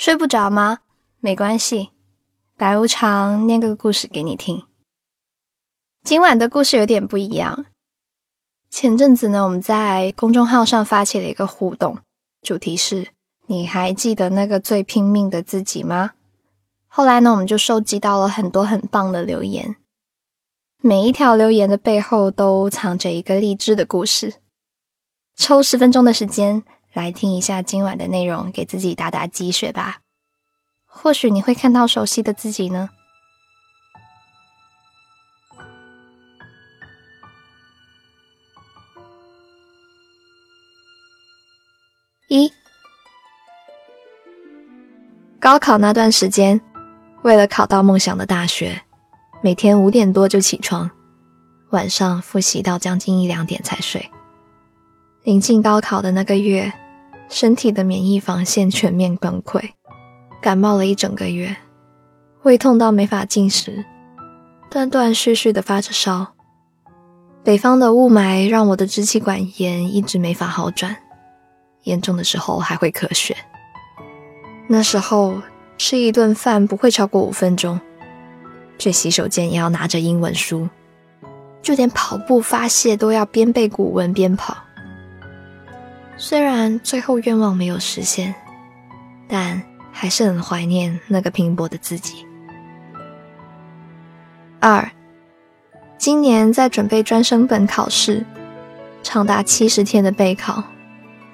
睡不着吗？没关系，白无常念个故事给你听。今晚的故事有点不一样。前阵子呢，我们在公众号上发起了一个互动，主题是“你还记得那个最拼命的自己吗？”后来呢，我们就收集到了很多很棒的留言，每一条留言的背后都藏着一个励志的故事。抽十分钟的时间来听一下今晚的内容，给自己打打鸡血吧。或许你会看到熟悉的自己呢。一高考那段时间，为了考到梦想的大学，每天五点多就起床，晚上复习到将近一两点才睡。临近高考的那个月，身体的免疫防线全面崩溃，感冒了一整个月，胃痛到没法进食，断断续续的发着烧。北方的雾霾让我的支气管炎一直没法好转。严重的时候还会咳血。那时候吃一顿饭不会超过五分钟，去洗手间也要拿着英文书，就连跑步发泄都要边背古文边跑。虽然最后愿望没有实现，但还是很怀念那个拼搏的自己。二，今年在准备专升本考试，长达七十天的备考。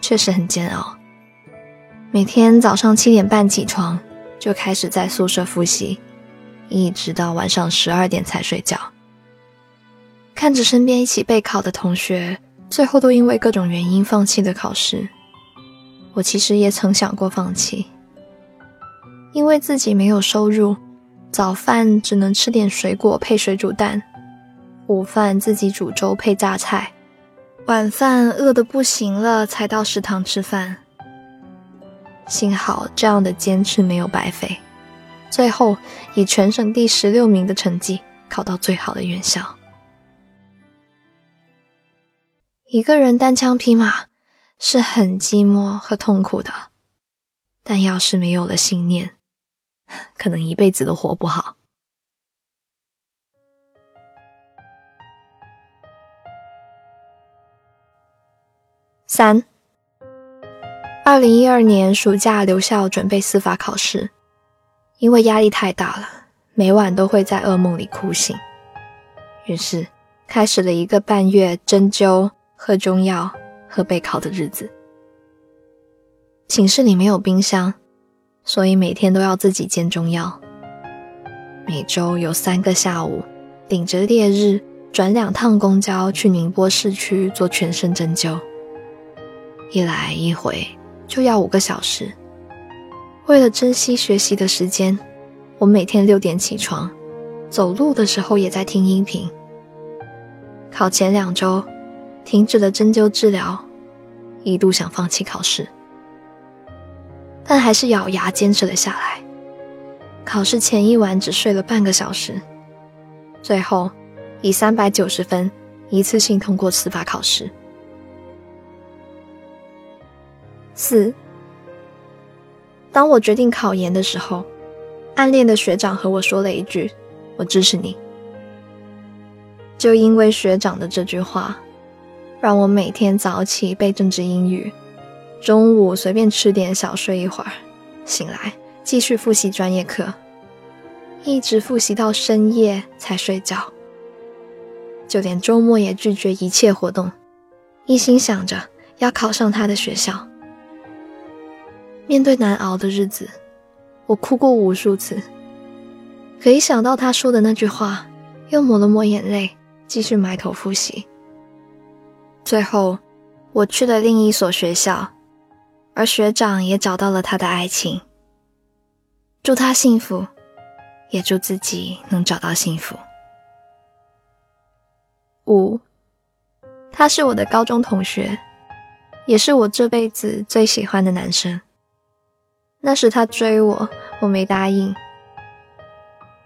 确实很煎熬。每天早上七点半起床，就开始在宿舍复习，一直到晚上十二点才睡觉。看着身边一起备考的同学，最后都因为各种原因放弃了考试，我其实也曾想过放弃。因为自己没有收入，早饭只能吃点水果配水煮蛋，午饭自己煮粥配榨菜。晚饭饿得不行了，才到食堂吃饭。幸好这样的坚持没有白费，最后以全省第十六名的成绩考到最好的院校。一个人单枪匹马是很寂寞和痛苦的，但要是没有了信念，可能一辈子都活不好。三，二零一二年暑假留校准备司法考试，因为压力太大了，每晚都会在噩梦里哭醒。于是开始了一个半月针灸、喝中药、喝备考的日子。寝室里没有冰箱，所以每天都要自己煎中药。每周有三个下午，顶着烈日转两趟公交去宁波市区做全身针灸。一来一回就要五个小时。为了珍惜学习的时间，我每天六点起床，走路的时候也在听音频。考前两周，停止了针灸治疗，一度想放弃考试，但还是咬牙坚持了下来。考试前一晚只睡了半个小时，最后以三百九十分一次性通过司法考试。四，当我决定考研的时候，暗恋的学长和我说了一句：“我支持你。”就因为学长的这句话，让我每天早起背政治英语，中午随便吃点小睡一会儿，醒来继续复习专业课，一直复习到深夜才睡觉。就连周末也拒绝一切活动，一心想着要考上他的学校。面对难熬的日子，我哭过无数次。可一想到他说的那句话，又抹了抹眼泪，继续埋头复习。最后，我去了另一所学校，而学长也找到了他的爱情。祝他幸福，也祝自己能找到幸福。五，他是我的高中同学，也是我这辈子最喜欢的男生。那时他追我，我没答应。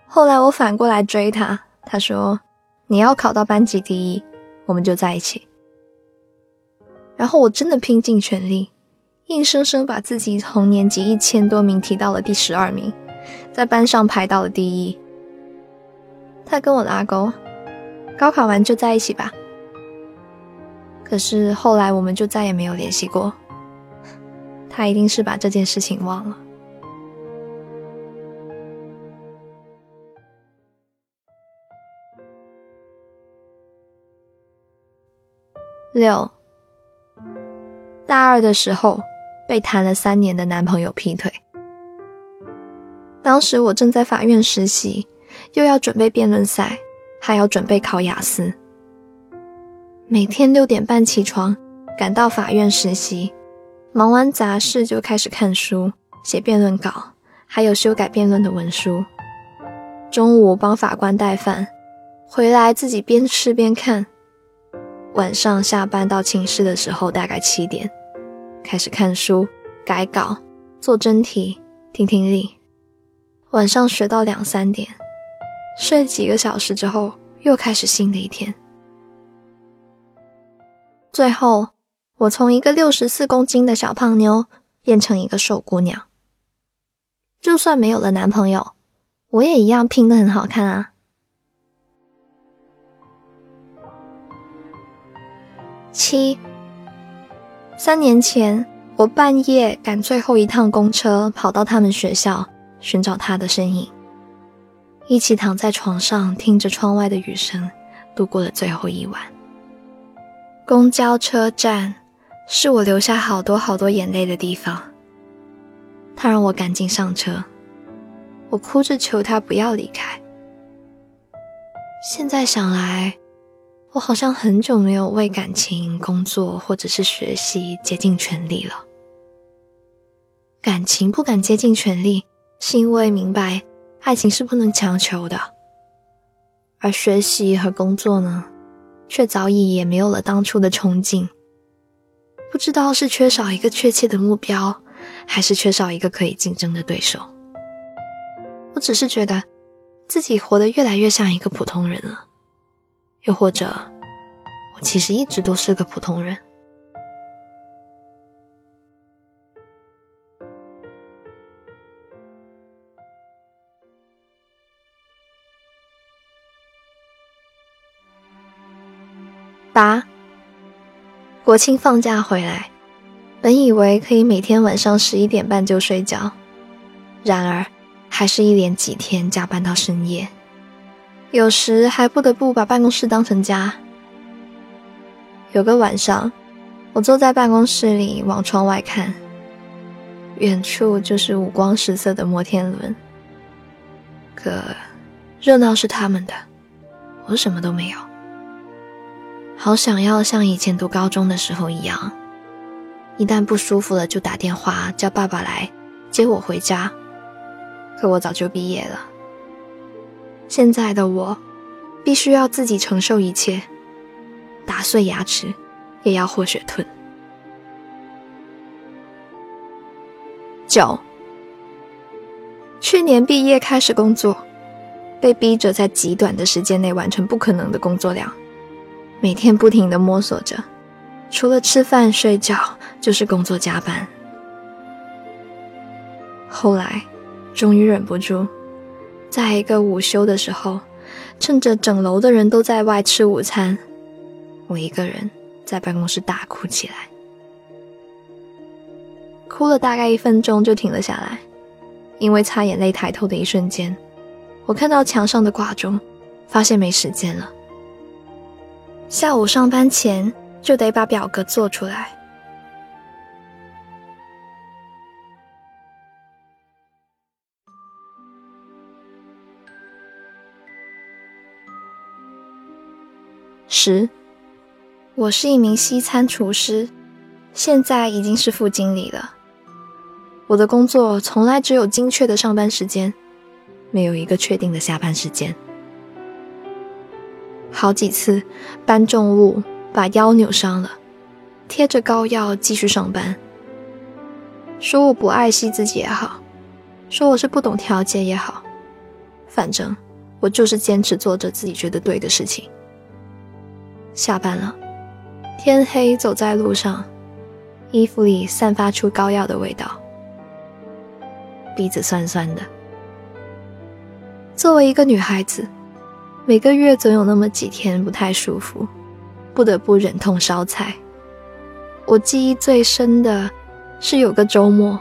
后来我反过来追他，他说：“你要考到班级第一，我们就在一起。”然后我真的拼尽全力，硬生生把自己从年级一千多名提到了第十二名，在班上排到了第一。他跟我拉钩，高考完就在一起吧。可是后来我们就再也没有联系过。他一定是把这件事情忘了。六，大二的时候。被谈了三年的男朋友劈腿。当时我正在法院实习，又要准备辩论赛，还要准备考雅思。每天六点半起床，赶到法院实习，忙完杂事就开始看书、写辩论稿，还有修改辩论的文书。中午帮法官带饭，回来自己边吃边看。晚上下班到寝室的时候，大概七点。开始看书、改稿、做真题、听听力，晚上学到两三点，睡几个小时之后，又开始新的一天。最后，我从一个六十四公斤的小胖妞变成一个瘦姑娘。就算没有了男朋友，我也一样拼得很好看啊！七。三年前，我半夜赶最后一趟公车，跑到他们学校寻找他的身影，一起躺在床上，听着窗外的雨声，度过了最后一晚。公交车站是我留下好多好多眼泪的地方。他让我赶紧上车，我哭着求他不要离开。现在想来。我好像很久没有为感情、工作或者是学习竭尽全力了。感情不敢竭尽全力，是因为明白爱情是不能强求的；而学习和工作呢，却早已也没有了当初的冲劲。不知道是缺少一个确切的目标，还是缺少一个可以竞争的对手。我只是觉得自己活得越来越像一个普通人了。又或者，我其实一直都是个普通人。八，国庆放假回来，本以为可以每天晚上十一点半就睡觉，然而还是一连几天加班到深夜。有时还不得不把办公室当成家。有个晚上，我坐在办公室里往窗外看，远处就是五光十色的摩天轮。可热闹是他们的，我什么都没有。好想要像以前读高中的时候一样，一旦不舒服了就打电话叫爸爸来接我回家。可我早就毕业了。现在的我，必须要自己承受一切，打碎牙齿，也要活血吞。九，去年毕业开始工作，被逼着在极短的时间内完成不可能的工作量，每天不停的摸索着，除了吃饭睡觉就是工作加班。后来，终于忍不住。在一个午休的时候，趁着整楼的人都在外吃午餐，我一个人在办公室大哭起来。哭了大概一分钟就停了下来，因为擦眼泪抬头的一瞬间，我看到墙上的挂钟，发现没时间了。下午上班前就得把表格做出来。十，我是一名西餐厨师，现在已经是副经理了。我的工作从来只有精确的上班时间，没有一个确定的下班时间。好几次搬重物把腰扭伤了，贴着膏药继续上班。说我不爱惜自己也好，说我是不懂调节也好，反正我就是坚持做着自己觉得对的事情。下班了，天黑走在路上，衣服里散发出膏药的味道，鼻子酸酸的。作为一个女孩子，每个月总有那么几天不太舒服，不得不忍痛烧菜。我记忆最深的是有个周末，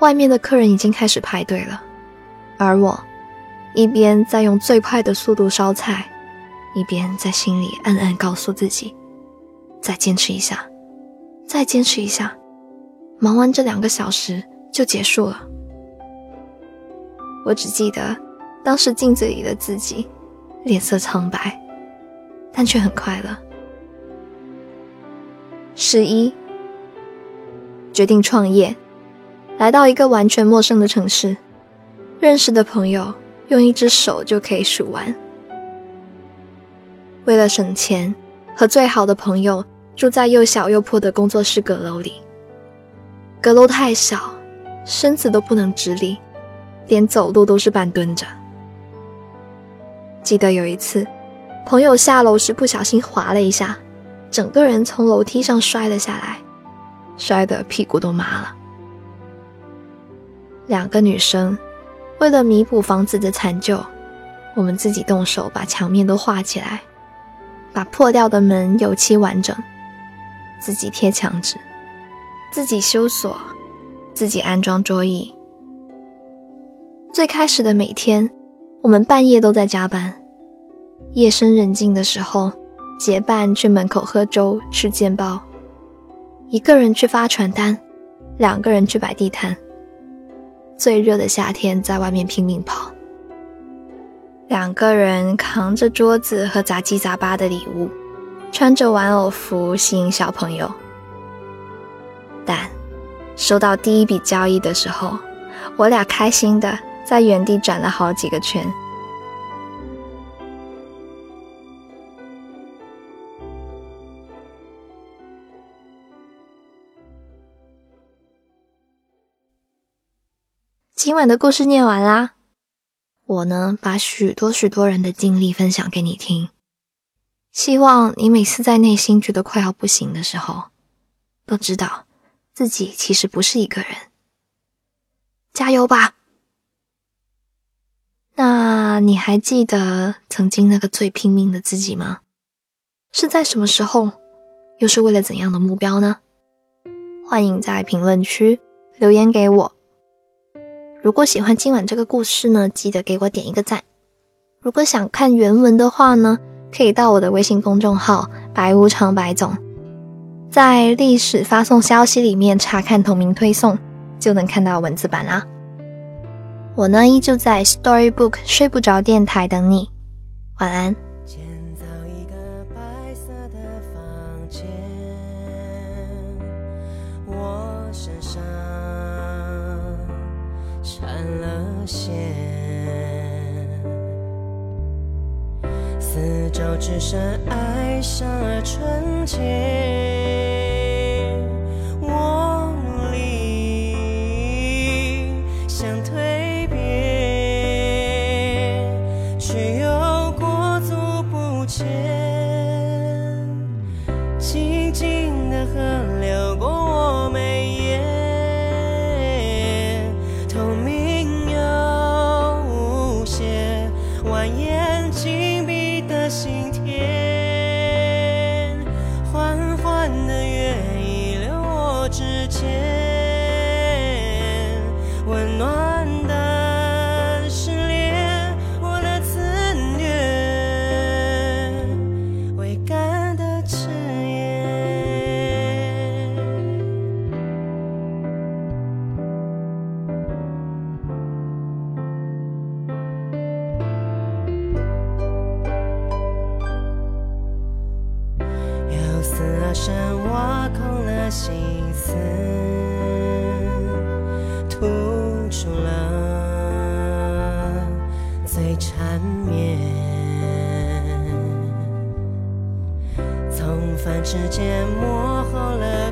外面的客人已经开始排队了，而我一边在用最快的速度烧菜，一边在心里暗暗告诉自己：再坚持一下。再坚持一下，忙完这两个小时就结束了。我只记得当时镜子里的自己，脸色苍白，但却很快乐。十一，决定创业，来到一个完全陌生的城市，认识的朋友用一只手就可以数完。为了省钱，和最好的朋友。住在又小又破的工作室阁楼里，阁楼太小，身子都不能直立，连走路都是半蹲着。记得有一次，朋友下楼时不小心滑了一下，整个人从楼梯上摔了下来，摔得屁股都麻了。两个女生为了弥补房子的残旧，我们自己动手把墙面都画起来，把破掉的门油漆完整。自己贴墙纸，自己修锁，自己安装桌椅。最开始的每天，我们半夜都在加班。夜深人静的时候，结伴去门口喝粥、吃煎包；一个人去发传单，两个人去摆地摊。最热的夏天，在外面拼命跑。两个人扛着桌子和杂七杂八的礼物。穿着玩偶服吸引小朋友，但收到第一笔交易的时候，我俩开心的在原地转了好几个圈。今晚的故事念完啦，我呢把许多许多人的经历分享给你听。希望你每次在内心觉得快要不行的时候，都知道自己其实不是一个人。加油吧！那你还记得曾经那个最拼命的自己吗？是在什么时候？又是为了怎样的目标呢？欢迎在评论区留言给我。如果喜欢今晚这个故事呢，记得给我点一个赞。如果想看原文的话呢？可以到我的微信公众号“白无常白总”，在历史发送消息里面查看同名推送，就能看到文字版啦。我呢，依旧在 Storybook 睡不着电台等你，晚安。就只剩爱上了纯洁。温暖的时间磨好了